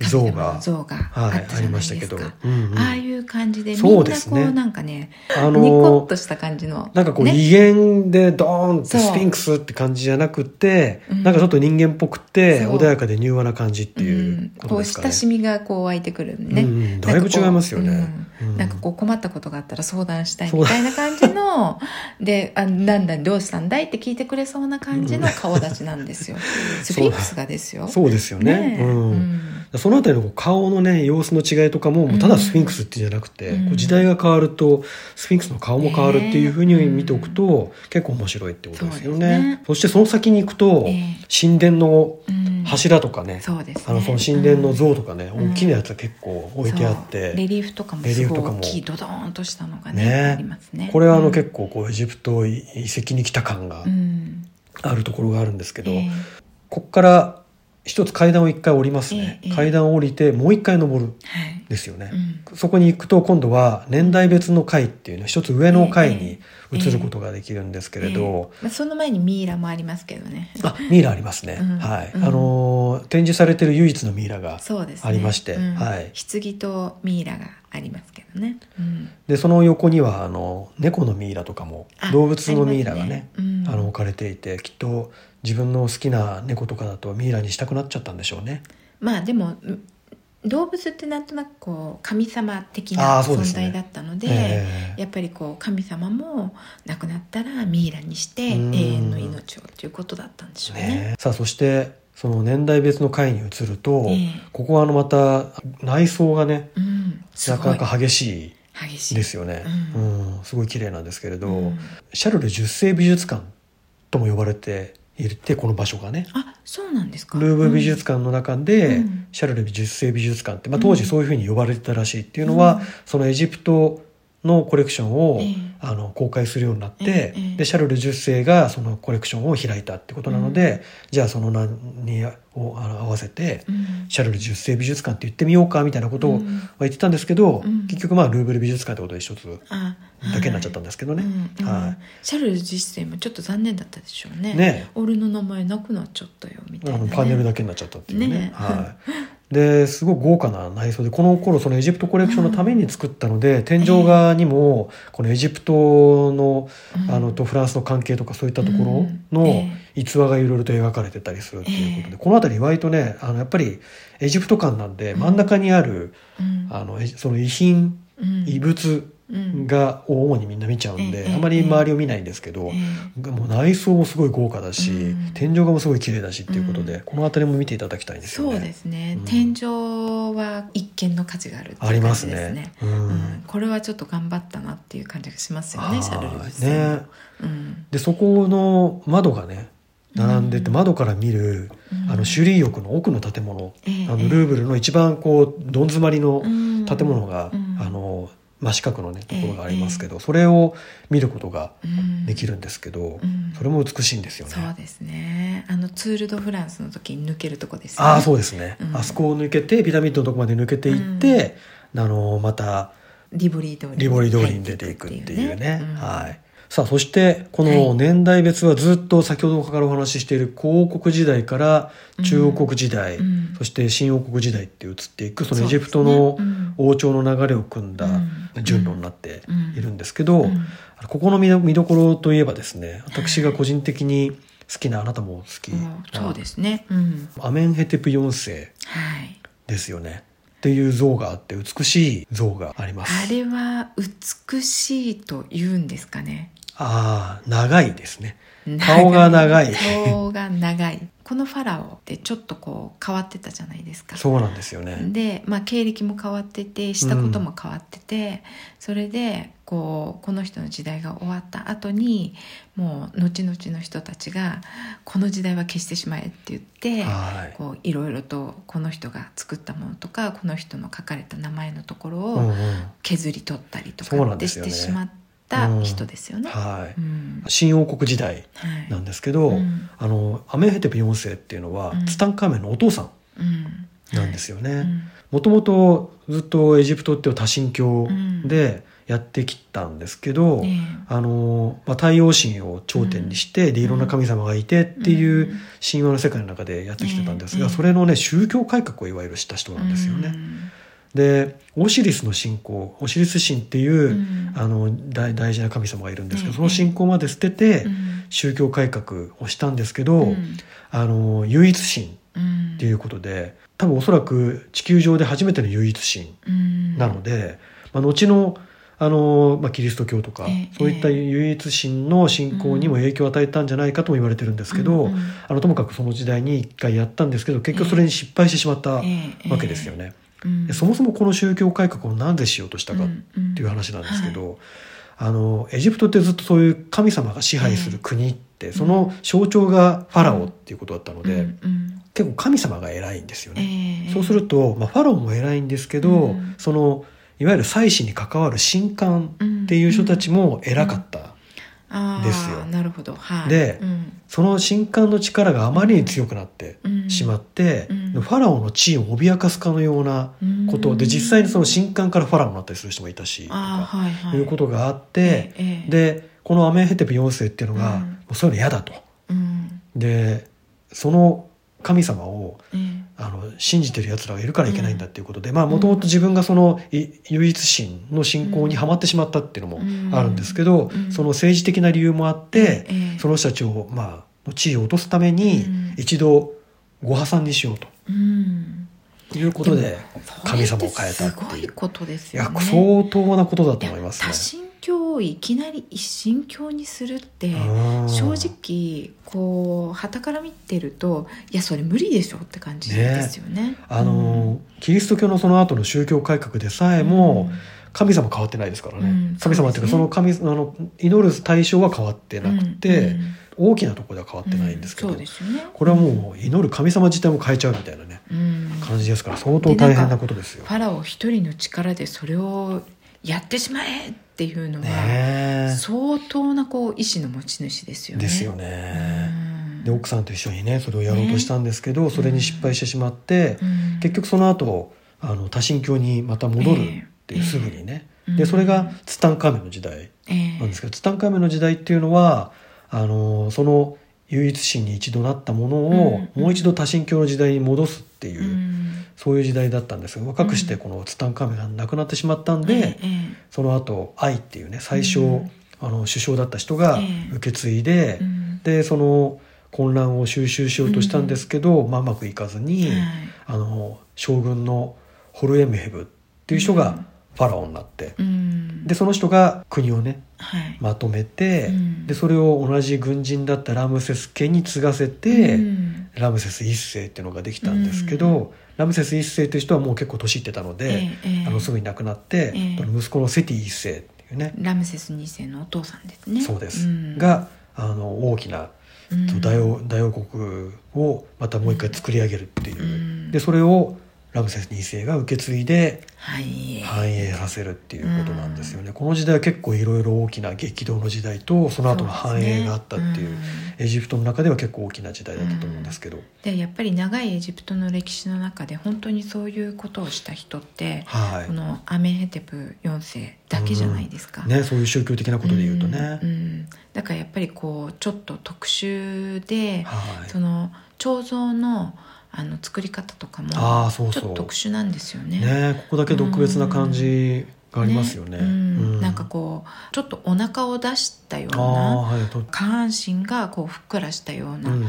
像がの像が。はい。あったじゃないましたけど、ですか、うんうん。ああいう感じでみそんなこうねうなんかねあニコッのとした感じのなんかこう、ね。威厳でドーンってスフィンクスって感じじゃなくて、うん。なんかちょっと人間っぽくて穏やかで柔和な感じっていうこうん、ことうですかね。親。しみがこう湧いてくるね、うんうん。だいぶ違いますよね。うん。なんかこう困ったことがあったら相談したいみたいな感じの [laughs] であなんだどうしたんだいって聞いてくれそうな感じの顔立ちなんですよ。[laughs] スフィンクスがですよ。そうですよね。え。うん。うんそのあたりの顔のね様子の違いとかももうただスフィンクスっていうんじゃなくて、うん。時代が変わるとスフィンクスの顔も変わるっていうふうに見ておくと、結構面白いってことですよね。そね。そしてその先に行くと、ええ。神殿のうん。柱とかね、そうですね。あのその神殿の像とかね、うん。大きなやつが結構置いてあって、レリーフとかもすごいーフとかも大きいドドーンとしたのがねね。ありますね。これはあのうん結構こうエジプト遺跡に来た感がうん。あるところがあるんですけど、ええ。こっから一つ階段を一回降りますね、ええ階段を降りてもう一回登るはいですよね、うん。そこに行くと今度は年代別の階っていうの一つ上の階に移ることができるんですけれど、ええ。まあ、その前にミイラもありますけどね。あミイラありますね、うん。はい、うん。あのー展示されてる唯一のミイラがありましてうん。はい。棺とミイラがありますけどね、うん。でその横にはあの猫のミイラとかもあ動物のミイラがねあね。の置かれていてきっと自分の好きな猫とかだとミイラにしたくなっちゃったんでしょうね。まあでもうん動物ってなんとなくこう神様的あな存在だったのでええ。やっぱりこう神様も亡くなったらミイラにして永うん。遠の命をということだったんでしょうね。ねさあそしてその年代別の階に移ると、ええ。ここはあのまた内装がねうん、ない。かなか激しい激しい。ですよね、ううん。すごい綺麗なんですけれど、うん。シャルル十世美術館とも呼ばれていてこの場所がね。あそうなんですか。ルーブル美術館の中で、うん。シャルル十世美術館って、まあ、うん当時そういうふうに呼ばれてたらしいっていうのは、うん。そのエジプトのコレクションを、ええ。あの公開するようになって、ええでシャルル10世がそのコレクションを開いたってことなので、うん。じゃあその名にをあの合わせて、うん。シャルル10世美術館って言ってみようかみたいなことをうん。言ってたんですけど、うん。結局まあルーブル美術館ってことで一つあだけになっちゃったんですけどね。はい。シャルル実践もちょっと残念だったでしょうね。ね。俺の名前なくなっちゃったよみたいな、ね、あのパネルだけになっちゃったっていうね。ね。はい、ですごい豪華な内装でこの頃そのエジプトコレクションのために作ったので、天井画にもこのエジプトのうん。あのとフランスの関係とかそういったところうん。のえ。逸話がいろいろと描かれてたりするっていうことで、ええ。この辺り割とねあのやっぱりエジプト館なんで真ん中にある、うん。あのえその遺品うん。遺物うんがを主にみんな見ちゃうんで、ええあまり周りを見ないんですけど、えもう内装もすごい豪華だし、うん。天井画もすごい綺麗だしっていうことで、うん。この辺りも見ていただきたいんですよね。そうですね、うん天井は一見の価値があるってありますね。うん。うん。これはちょっと頑張ったなっていう感じがしますよねはいシャルル実践ね。うん。でそこの窓がね並んでて、うん窓から見る、うん。あの首里翼の奥の建物、ええあのルーブルの一番こうどん詰まりのうん。建物が、うん。あの真四角のねところがありますけど、それを見ることがうん。できるんですけど、うん。それも美しいんですよね。そうですね。あのツール・ド・フランスの時に抜けるとこですよね。ああそうですね、うん。あそこを抜けてピラミッドのとこまで抜けていって、あのまたリボリー通りリボリ通りに出ていくっていうね。うん。はい。さあ、そして、こはい。の年代別はずっと先ほどからお話ししている古王国時代から中王国時代、うん。そして新王国時代って移っていく、そのエジプトのうん。王朝の流れを組んだうん。順路になっているんですけど、うん。ここの見どころといえばですね、私が個人的に好きな、あなたも好きうん。そうですね。うん。な、アメンヘテプ4世はい。ですよね。っていう像があって、美しい像があります。あれは美しいと言うんですかねああ、長いですね。顔が長い顔が長いこのファラオってちょっとこう変わってたじゃないですかそうなんですよね。で、まあ、経歴も変わっててしたことも変わってて、それでこうこの人の時代が終わった後にもう後々の人たちがこの時代は消してしまえって言って、はい。こういろいろとこの人が作ったものとかこの人の書かれた名前のところをうんうん削り取ったりとかってしてしまってった人ですよね。はい。うん。新王国時代はい。なんですけど、うん。あのアメンヘテプ4世っていうのは、うん。ツタンカーメンのお父さんうん。なんですよね。うん。もともとずっとエジプトっていう多神教でやってきたんですけど、ええ。あのまあ、太陽神を頂点にして、でいろんな神様がいてっていう神話の世界の中でやってきてたんですが、うんそれのね宗教改革をいわゆるした人なんですよね。でオシリスの信仰オシリス神っていう、うん。あの大大事な神様がいるんですけど、ええその信仰まで捨てて、うん。宗教改革をしたんですけど、うん。あの唯一神うんっていうことで多分おそらく地球上で初めての唯一神うん。なので、まあ、後のあの、まあ、キリスト教とか、ええそういった唯一神の信仰にも影響を与えたんじゃないかとも言われてるんですけど、うんうん。あのともかくその時代に一回やったんですけど結局それに失敗してしまったわええけですよね。うん。でそもそもこの宗教改革を何でしようとしたかっってていう話なんですけど、あのエジプトってずっとそういう神様が支配する国って、その象徴がファラオっていうことだったので、結構神様が偉いんですよね。そうすると、まあ、ファラオも偉いんですけど、うん。そのいわゆる祭祀に関わる神官っていう人たちも偉かった、ですよ。なるほど、はい、でうん。その神官の力があまりに強くなってうん。しまって、うん。ファラオの地位を脅かすかのようなこと、うんで実際にその神官からファラオになったりする人もいたしとか、はいはい。いうことがあって、ええでこのアメンヘテプ4世っていうのが、うん。もうそういうの嫌だと。うん。でその神様をええあの信じてる奴らがいるからいけないんだっていうことで、まあもともと自分がそのい唯一神の信仰にはまってしまったっていうのもあるんですけど、うん。その政治的な理由もあって、ええその人たちをまあの地位を落とすためにうん。一度ご破産にしよううん。ということで神様を変えたっていう。すごいことですいやよね相当なことだと思います多ね。神教をいきなり一神教にするってうん正直こう旗から見てるといやそれ無理でしょって感じですよね。あのキリスト教のその後の宗教改革でさえも、神様変わってないですからね、うん。神様っていうかその神あの祈る対象は変わってなくて、うん大きなところでは変わってないんですけど、うんね。これはもう祈る神様自体も変えちゃうみたいなねうん。感じですから相当大変なことですよ。ファラオ一人の力でそれをやってしまえっていうのは、ね相当なこう意志の持ち主ですえよね。ですよね。うん。で奥さんと一緒にねそれをやろうとしたんですけど、それに失敗してしまって、うん。結局その後あの多神教にまた戻るっていう、ええ。すぐにね。うん。でそれがツタンカーメンの時代ええなんですけど、ツタンカーメンの時代っていうのはあのその唯一神に一度なったものを、うんもう一度多神教の時代に戻すっていう、うん。そういう時代だったんですが若くしてこのツタンカーメンが亡くなってしまったんで、ええその後愛っていうね最初、うん。あの首相だった人がええ。受け継いで、うん。でその混乱を収拾しようとしたんですけど、まあうまくいかずに、はい。あの将軍のホルエムヘブっていう人がファラオになって、うん。でその人が国をねはい。まとめて、うん。でそれを同じ軍人だったラムセス家に継がせて、うん。ラムセス一世っていうのができたんですけど、ラムセス一世っていう人はもう結構年いってたので、ええええ。あのすぐに亡くなって、ええ。息子のセティ一世っていうね、ラムセス2世のお父さんですね。そうです、ん。があの大きなうん。大王大王国をまたもう一回作り上げるっていう、うん。でそれをラムセス2世が受け継いではい。繁栄させるっていうことなんですよね、この時代は結構いろいろ大きな激動の時代とその後の繁栄があったっていうそうですねエジプトの中では結構大きな時代だったと思うんですけど、でやっぱり長いエジプトの歴史の中で本当にそういうことをした人って、はい。このアメンヘテプ4世だけじゃないですか。ね、そういう宗教的なことで言うとね、うんうん。だからやっぱりこうちょっと特殊で、はい。その彫像のあの作り方とかもちょっと特殊なんですよね。ねここだけ特別な感じがありますよね。うん。うん。なんかこうちょっとお腹を出したようなはいと下半身がこうふっくらしたようなうんうんうん。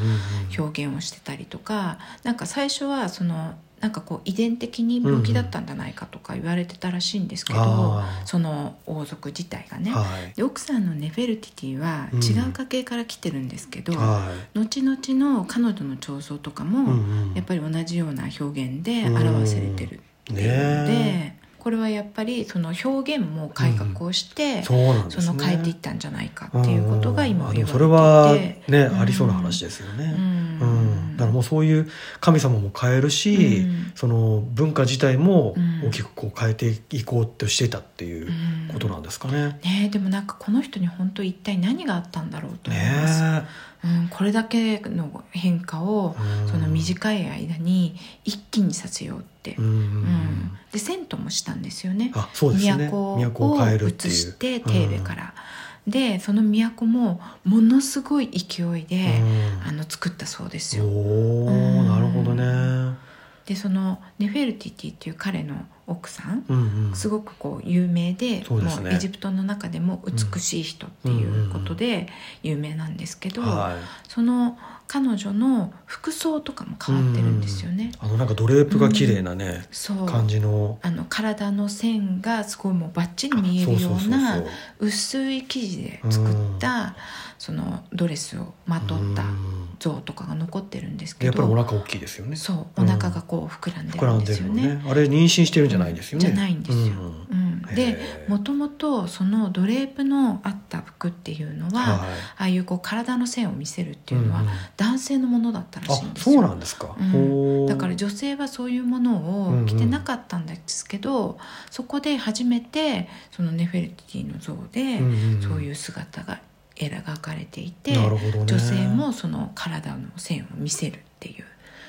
表現をしてたりとか、なんか最初はそのなんかこう遺伝的に病気だったんじゃないかとか言われてたらしいんですけど、あー。その王族自体がね、はい。で奥さんのネフェルティティは違う家系から来てるんですけど、は後々の彼女の彫像とかも、い、うんうん。やっぱり同じような表現で表されてるっていうので、ねこれはやっぱりその表現も改革をして、そうなんですね。その変えていったんじゃないかっていうことが今言われていて、それはね、うん。ありそうな話ですよね。うん。うん。なのからもうそういう神様も変えるし、うん。その文化自体もうん。大きくこう変えていこうとしてたっていうことなんですかね。ねえでもなんかこの人に本当一体何があったんだろうと思いねます、えうん、これだけの変化をうん。その短い間に一気にさせようって、うん。うん。で遷都もしたんですよね。あそうですね。都都を移してテーベから、でその都もものすごい勢いで、うん。あの作ったそうですおよ。おうん。なるほどね。でそのネフェルティティっていう彼の奥さんうんうん。すごくこう有名でね。もうエジプトの中でも美しい人っていうことで有名なんですけど、はい。その彼女の服装とかも変わってるんですよね。あのなんかドレープが綺麗なね、そう。感じの。あの体の線がすごいもうバッチリ見えるような薄い生地で作ったそのドレスをまとったうん。像とかが残ってるんですけやっぱりおど腹大きいですよね。そう。うんお腹がこう膨らんでるんんですよね。ね。あれ妊娠してるんじゃないですよね。じゃないんですよ。うん。でー。もともとそのドレープのあった服っていうのは、はい。ああいうこう体の線を見せるっていうのはうんうん男性のものだったらしいんあですよ。そうなんですか。うんだから女性はそういうものを着てなかったんですけど、そこで初めてそのネフェルティの像でうんうんそういう姿が描かれていて、ね。女性もその体の線を見せるっていう。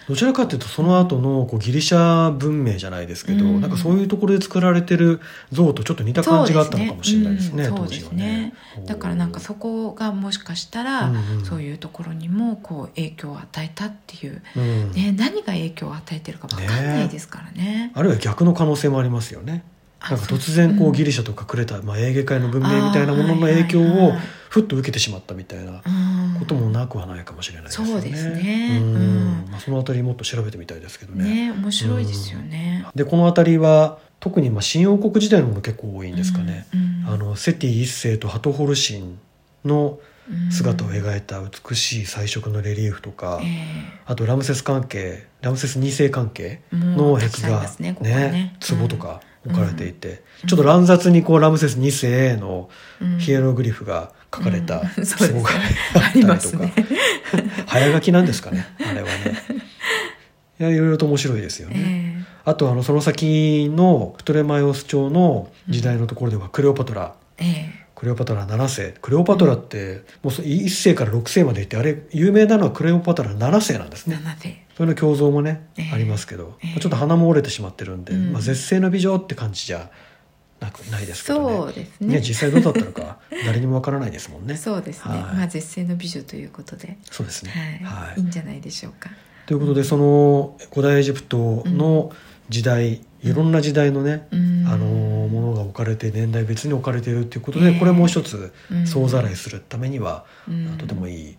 どちらかというとその後のこうギリシャ文明じゃないですけど、うん。なんかそういうところで作られてる像とちょっと似た感じがあったのかもしれないですね。そう当時はですね。だからなんかそこがもしかしたら、うんうん。そういうところにもこう影響を与えたっていう、うん。ね、何が影響を与えてるか分かんないですからね。あるいは逆の可能性もありますよね。あなんか突然こうギリリシャと隠れた、まあ、エーゲ海の文明みたいなものの影響をふっと受けてしまったみたいなこともなくはないかもしれないです。そうですね。うん。うん。まあ、そのあたりもっと調べてみたいですけどね。ね面白いですよね。でこの辺りは特にまあ新王国時代のもの結構多いんですかね。うんあのセティ一世とハトホルシンのうん。姿を描いた美しい彩色のレリーフとか、えあとラムセス関係ラムセス二世関係の壁画ねここね。とか置かれていて、うん。ちょっと乱雑にこうラムセス2世のうん。ヒエログリフが書かれた [laughs] 壺が [laughs] ああったりとか、りますね。早書きなんですかねあれはね。[laughs] い。やいろいろと面白いですよね、えあとあのその先のプトレマイオス朝の時代のところではクレオパトラ、ええ。クレオパトラ7世。クレオパトラってもう1世から6世までいってあれ有名なのはクレオパトラ7世なんですえね。なのでそれの胸像もね、ええ。ありますけど、ええ。ちょっと鼻も折れてしまってるんで、うん。まあ、絶世の美女って感じじゃなくないですけどね。そうですね。実際どうだったのか [laughs] 誰にもわからないですもんね。そうですね、はい。まあ絶世の美女ということで、そうですね、はい。はい。い、いんじゃないでしょうか。ということでその古代エジプトの時代、いろんな時代のね、うん。あのものが置かれて年代別に置かれているということで、ええ。これもう一つうん総ざらいするためには、うん。とてもいい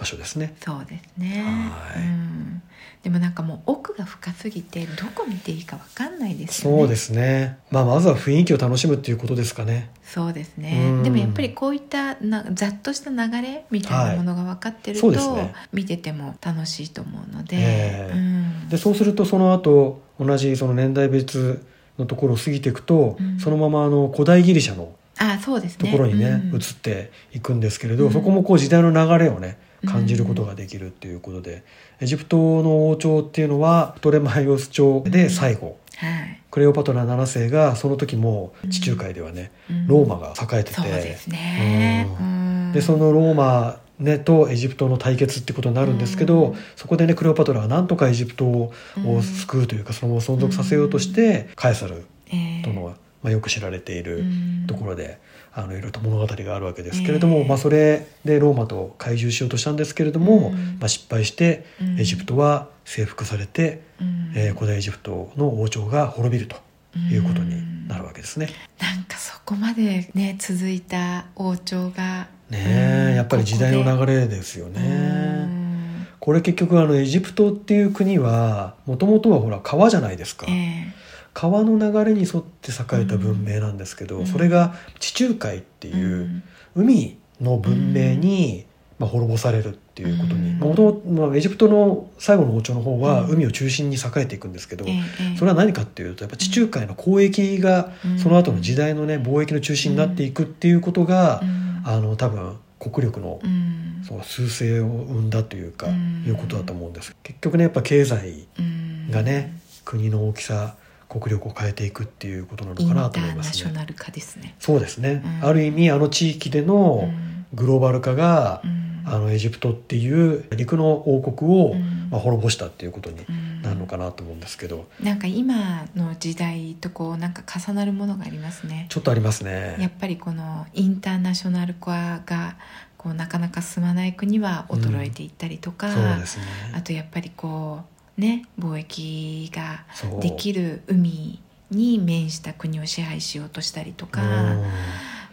場所ですね。そうですね、はい。うん、でもなんかもう奥が深すぎてどこ見ていいかわかんないですよね。そうですね、まあ、まずは雰囲気を楽しむっていうことですかね。そうですね、うん。でもやっぱりこういったなざっとした流れみたいなものが分かってると、はいそうですね。見てても楽しいと思うので、ええ。うん。でそうするとその後同じその年代別のところを過ぎていくと、うん。そのままあの古代ギリシャのあそうですとねころにねうん。移っていくんですけれど、うん。そこもこう時代の流れをねうん。感じることができるっていうことで、エジプトの王朝っていうのはプトレマイオス朝で最後、はい、クレオパトラ7世がその時も地中海ではね、うん。ローマが栄えてて。そうですね、ううん。でそのローマ、ね、とエジプトの対決ってことになるんですけど、うん。そこでねクレオパトラはなんとかエジプトをうん救うというかそのまま存続させようとして、カエサルええ。との、まあ、よく知られているうん。ところで、あのいろいろと物語があるわけですけれども、ええ。まあ、それでローマと懐柔しようとしたんですけれども、うん。まあ、失敗してうんエジプトは征服されて、うん。えー古代エジプトの王朝が滅びるということになるわけですね。なんかそこまでね続いた王朝がねやっぱり時代の流れですよで。ね。うん。これ結局あのエジプトっていう国はもともとはほら川じゃないですか、え川の流れに沿って栄えた文明なんですけど、うん。それが地中海ってえいう海の文明に、まあ、滅ぼされるっていうことにうん。もともとまあエジプトの最後の王朝の方はうん。海を中心に栄えていくんですけど、それは何かっていうとやっぱ地中海の交易がうん。その後の時代のね貿易の中心になっていくっていうことが、うん。あの多分国力の,、うん。その趨勢を生んだというか、うん。いうことだと思うんです。結局ねやっぱ経済うん。がね、国の大きさ国力を変えていくっていうことなのかなと思いますね。ショナル化ですね。そうですね、うんある意味あの地域でのうんグローバル化が、うんあのエジプトっていう陸の王国を、うんまあ、滅ぼしたっていうことにうんなるのかなと思うんですけど、なんか今の時代とこうなんか重なるものがありますね。ちょっとありますやねっ。ぱりこのインターナショナル化がこうなかなか進まない国は衰えていったりとか、そうですね。あとやっぱりこうね貿易ができる海に面した国を支配しようとしたりとか、うん。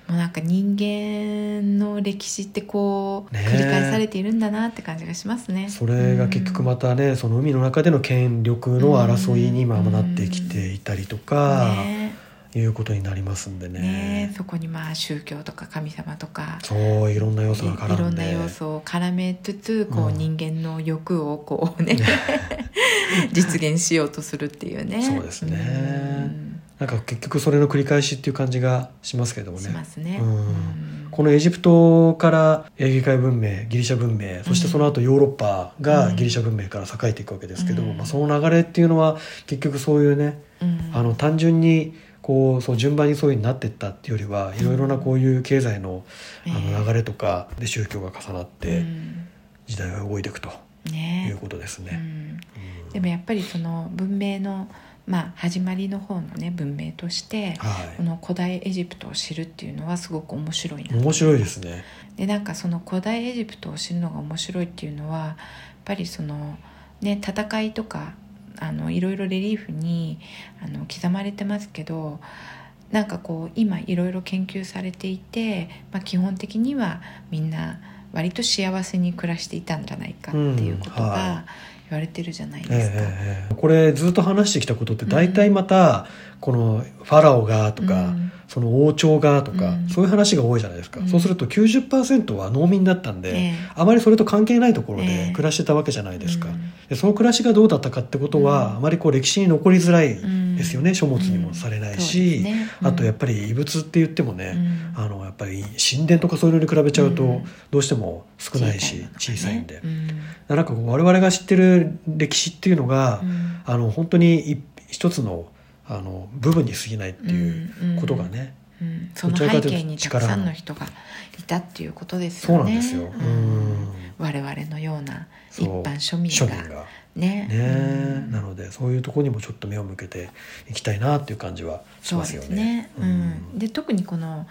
もうなんか人間の歴史ってこう繰り返されているんだなって感じがしますね。それが結局またね、その海の中での権力の争いに今もなってきていたりとか、ねいうことになりますんでね。ね。そこにまあ宗教とか神様とかそういろんな要素が絡んで。いろんな要素を絡めつつこう、うん。人間の欲をこうね [laughs] 実現しようとするっていうね。そうですね。うん。なんか結局それの繰り返しっていう感じがしますけれどもね。しますね、うん。うん。このエジプトからエーゲ海文明ギリシャ文明そしてその後ヨーロッパがギリシャ文明から栄えていくわけですけど、うん。まあ、その流れっていうのは結局そういうねうん。あの単純にこうそう順番にそういうふうになっていったっていうよりはいろいろなこういう経済のあの流れとかで宗教が重なってうん。時代が動いていくとね。いうことですね。でもやっぱりその文明の、まあ、始まりの方のね文明としてはい。この古代エジプトを知るっていうのはすごく面白いなと。面白いですね。でなんかその古代エジプトを知るのが面白いっていうのはやっぱりそのね戦いとかあのいろいろレリーフにあの刻まれてますけどなんかこう今いろいろ研究されていて、まあ、基本的にはみんな割と幸せに暮らしていたんじゃないかっていうことうんはが言われてるじゃないえですか。えええ。これずっと話してきたことって大体またこのファラオがとか、うんその王朝がとか、うん。そういう話が多いじゃないですか、うん。そうすると90%は農民だったんで、ええ。あまりそれと関係ないところえでえ暮らしてたわけじゃないですか、うん。でその暮らしがどうだったかってことは、うん。あまりこう歴史に残りづらいうんですよね、書物にもされないし、ね。うん。あとやっぱり遺物って言ってもね、うん。あのやっぱり神殿とかそういうのに比べちゃうとうん。どうしても少ないし、小さいんで、うん。なんかこう我々が知ってる歴史っていうのが、うん。あの本当に一一つのあの部分に過ぎないっていうことがね、うん、その背景にたくさんの人がいたっていうことですよね。そうなんですよ。うん。うん。我々のような一般庶民が。ね。ね、うん。なのでそういうところにもちょっと目を向けていきたいなっていう感じはしそうますよね。ですね。ううん。特にこの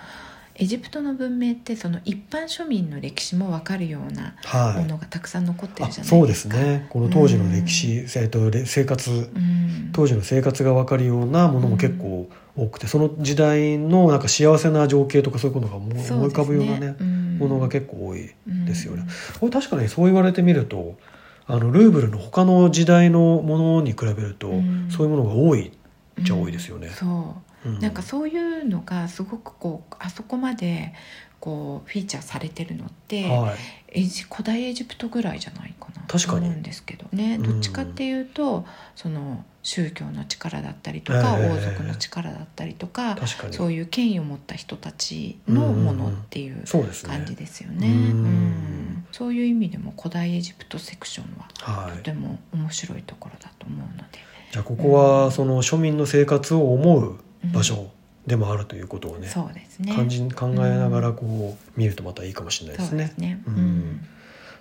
エジプトの文明ってその一般庶民の歴史も分かるようなはい。ものがたくさん残ってあるじゃないですか。そうですね。この当時の歴史、えっとれ生活うん。当時の生活が分かるようなものも結構多くて、その時代のなんか幸せな情景とかそういうことが思い浮かぶようなねん。ものが結構多いですよね。うん。これ確かにそう言われてみるとあのルーブルの他の時代のものに比べると、うん。そういうものが多いじゃ多いですよね。そううん。なんかそういうのがすごくこうあそこまでこうフィーチャーされてるのって、はい。古代エジプトぐらいじゃないかな確か思うんですけどね。うん。どっちかっていうと、その宗教の力だったりとか、ええ。王族の力だったりとかそういう権威を持った人たちのものっていう感じですよね。うん。うん。そういう意味でも古代エジプトセクションははい。とても面白いところだと思うので。じゃあここはその庶民の生活を思う場所でもあるということをね、そうですね感じ考えながらこう見るとまたいいかもしれないですねそうです。ね。ううんん。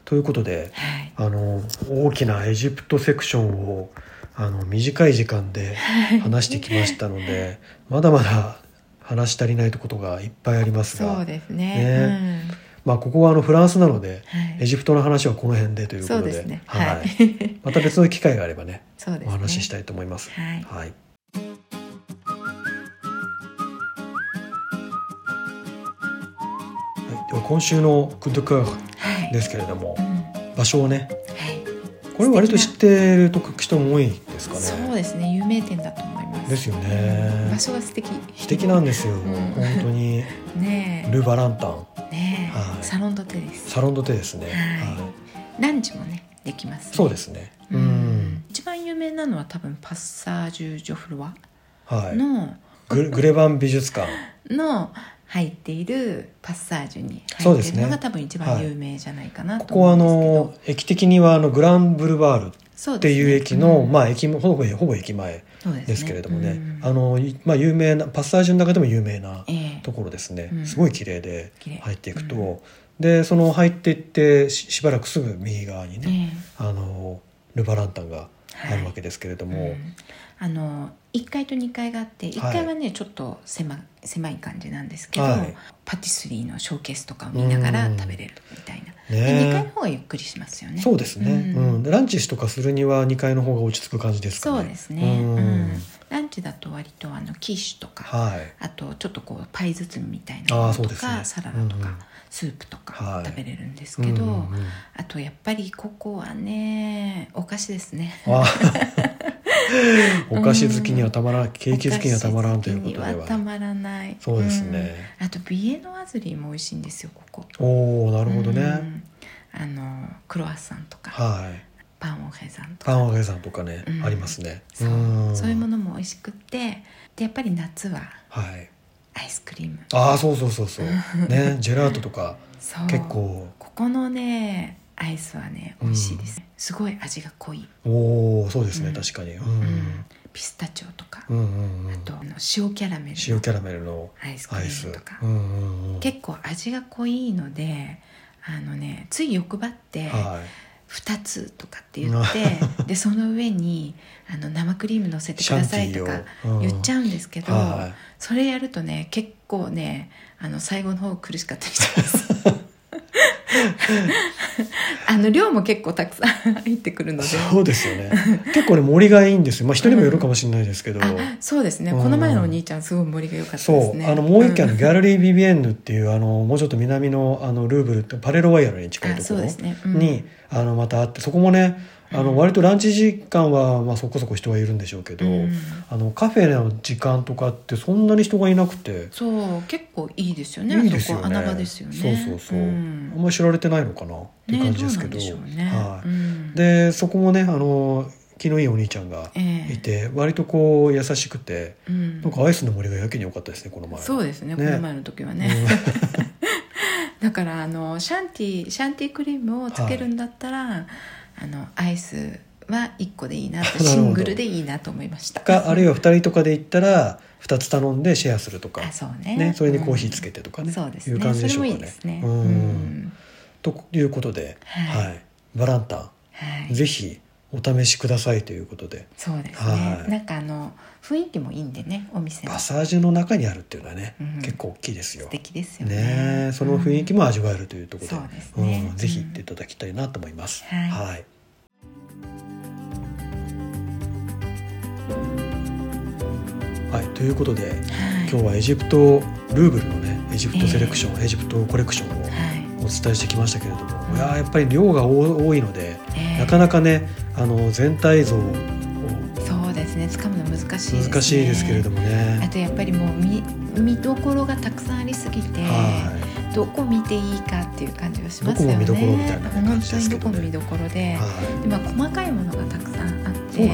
ということではい。あの大きなエジプトセクションをあの短い時間で話してきましたので [laughs] まだまだ話し足りないことがいっぱいありますがそうですね。ねまあ、ここはあのフランスなのでうん。はい。エジプトの話はこの辺でということでねはいはいまた別の機会があればねね。お話ししたいと思います。はい。はい。今週のクッドクーはい。ですけれどもうん場所をねはい。これ割と知ってると人も多いですかねそうですね。有名店だと思います。ですよね場所が素敵。素敵なんですよ、ん本当に [laughs] ねル・バランタンえ。ねえ、はいサロンドテです。サロンドテですね、はいはランチもねできます、ね。い、そうですねううんん。一番有名なのは多分パッサージュ・ジョフロワはいの、ググレバン美術館の、は入っているパッサージュに入っているのが、多分一番有名じゃないかなとここはあの駅的にはあのグランブルバールっていう駅の、ねうん、まあ駅ほぼほぼ駅前ですけれどもね、ねうん、あのまあ有名なパッサージュの中でも有名なところですね、えー、すごい綺麗で入っていくと、うん、でその入っていってしばらくすぐ右側にね、えー、あのルバランタンがあるわけですけれども、はいあの1階と2階があって1階はね、はい、ちょっと狭狭い感じなんですけど、はい、パティスリーのショーケースとかを見ながら食べれるみたいな、ね、2階の方がゆっくりしますよね。そうですね、うん、うん、ランチとかするには2階の方が落ち着く感じですかね。そうですね、うん、ランチだと割とあのキッシュとか、はい、あとちょっとこうパイ包みみたいなのとか、ね、サラダとか、うんスープとか食べれるんですけど、はいうんうん、あとやっぱりここはねお菓子ですね。お菓子好きにはたまらない、ケーキ好きにはたまらんということでは。たまらないそうですね、うん、あとビエノアズリーも美味しいんですよここ。おおなるほどね、うん、あのクロワッサンとかはい。パンオヘザンとか。パンオヘザンとかね、うん、ありますね。そう。そういうものも美味しくってでやっぱり夏ははいアイスクリーム。ああそうそうそうそう。[laughs] ねジェラートとか結構。ここのねアイスはね美味しいです、うん、すごい味が濃い。おおそうですね、うん、確かに、うん、ピスタチオとか、うんうんうん、あと塩キャラメル。塩キャラメルのアイスクリームとか、うんうんうん、結構味が濃いのであのねつい欲張って、はい2つとかって言ってでその上にあの生クリーム乗せてくださいとか言っちゃうんですけど、うん。はい、それやるとね結構ねあの最後の方苦しかったりします。[laughs] [laughs] あの量も結構たくさん入ってくるので。そうですよね。結構ね盛りがいいんですよ。まあ人にもよるかもしれないですけど、うん、そうですね、うん、この前のお兄ちゃんすごい盛りが良かったですね。そう。あのもう一軒のギャラリー・ビビエンヌっていうあのもうちょっと南のあのルーブルってパレロワイヤルに近いところにあ、ね。うん、あのまたあってそこもねあの割とランチ時間はまあそこそこ人はいるんでしょうけど、うん、あのカフェの時間とかってそんなに人がいなくてそう結構いいですよねいいですよね。穴場ですよね。そうそうそう、うん、あんまり知られてないのかなっていう感じですけど、ねね、はい、うん、でそこもねあの気のいいお兄ちゃんがいて、えー、割とこう優しくて、うん、なんかアイスの森がやけに良かったですねこの前そうですね、ね、この前の時はね、[laughs] だからあのシャンティシャンティクリームをつけるんだったら、はいあのアイスは1個でいいなとシングルでいいなと思いました。かあるいは2人とかで行ったら2つ頼んでシェアするとか。あそうね。ねそれにコーヒーつけてとかね、うん、そうですね。いう感じでしょうかね。いいですね。うん、ということで、はい、はい、バランタン、はい、ぜひお試しくださいということで。そうですね、はい、なんかあの雰囲気もいいんでねお店パサージュの中にあるっていうのはね、うん、結構大きいですよ。素敵ですよね。ねその雰囲気も味わえるというところで,、うんね、ぜひ行っていただきたいなと思います、はい、はい。はい、ということで、はい、今日はエジプトルーブルのねエジプトセレクション、えー、エジプトコレクションをお伝えしてきましたけれども、はい、いややっぱり量が多いので、えー、なかなかねあの全体像をですね。掴むの難しいです、ね、難しいですけれどもね。あとやっぱりもう見見どころがたくさんありすぎて、はい。どこ見ていいかっていう感じがしますよね。どこも見どころみたいな感じですけど、ね、どこも見どころで、はい、でまあ細かいものがたくさんあって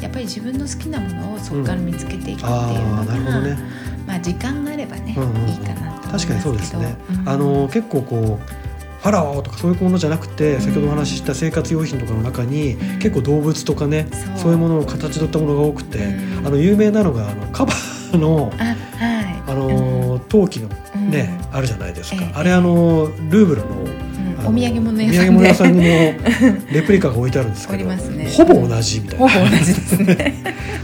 やっぱり自分の好きなものをそこから見つけていくっていうのが、うんね、まあ時間があればね、うんうん、いいかなと確かにそうですね。うん、あの結構こうファラオとかそういうものじゃなくて先ほどお話しした生活用品とかの中に結構動物とかねそう。いうものを形取ったものが多くてあの有名なのがあのカバのあの陶器のね、あるじゃないですか、あれあのルーブルのお土産物屋さんにも [laughs] レプリカが置いてあるんですけどほぼ同じみたいな。ほぼ同じですね。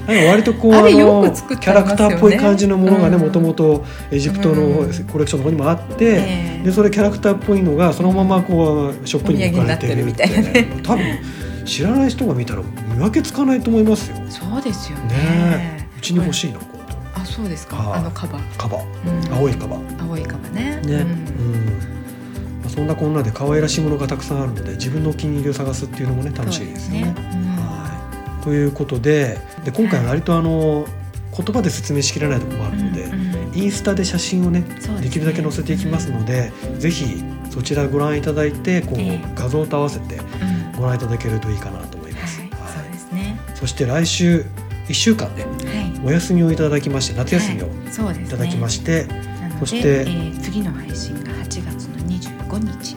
[laughs] 割とこうあのキャラクターっぽい感じのものがねもともとエジプトのコレクションの方にもあって、でそれキャラクターっぽいのがそのままこうショップに置かれてるみたいな、多分知らない人が見たら見分けつかないと思いますよ。そうですよね。うちに欲しいなあそうですか。あのカバカバ、青いカバ青いカバね。ね。うん。まあ、そんなこんなで可愛らしいものがたくさんあるので自分のお気に入りを探すっていうのもね楽しいですよね。ねはい、ということでで今回は割とあの、言葉で説明しきれないところもあるので、インスタで写真をねできるだけ載せていきますので、ぜひそちらご覧いただいてこう、画像と合わせてご覧いただけるといいかなと思います。はい、そして来週1週間でお休みをいただきまして夏休みをい。ただきまして、そそして、えー、次の配信が8月の25日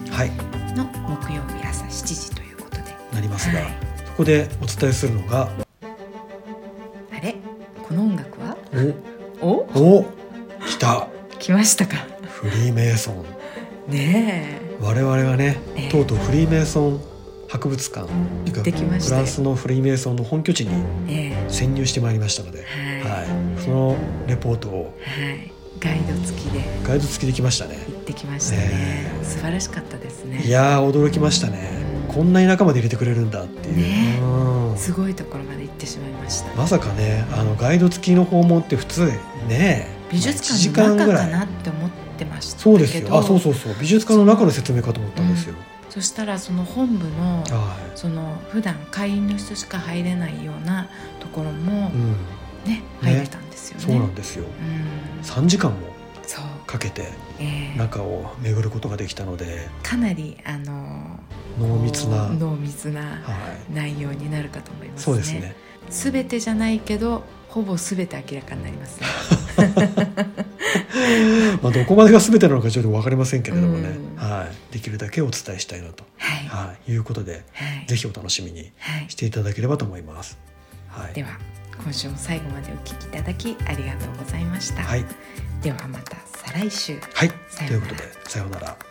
の木曜日朝7時ということで、なりますが、はい、そこでお伝えするのがあれ？この音楽は？お。お？お。来た。[laughs] 来ましたか。フリーメイソン。ねえ。我々はね、え。ー、とうとうフリーメイソン博物館フランスのフリーメイソンの本拠地に潜入してまいりましたので、えー、はい、そのレポートを、はい、ガイド付きで。ガイド付きで来ましたね。行ってきましたね、ね、素晴らしかったですね。いや驚きましたね、うん、こんな田舎まで入れてくれるんだっていう、ねうん、すごいところまで行ってしまいました。まさかねあのガイド付きの訪問って普通ね美術館の中かなって思ってましたそうですよ。あそうそうそう。美術館の中の説明かと思ったんですよ、うん、そしたらその本部の、はい、その普段会員の人しか入れないようなところも、ね、入れたんですよね、そうなんですよ、うん、3時間もかけて中を巡ることができたので、かなりあの濃密な濃密な内容になるかと思います、ね。はい、そうですね。全てじゃないけどほぼ全て明らかになりますね。[laughs] まあどこまでが全てなのかちょっと分かりませんけれどもね、うん、はい、できるだけお伝えしたいなと、はい。はい、いうことで、はい、ぜひお楽しみにしていただければと思います。はい、では今週も最後までお聞きいただきありがとうございました。はい、ではまた。再来週。はい、ということでさようなら。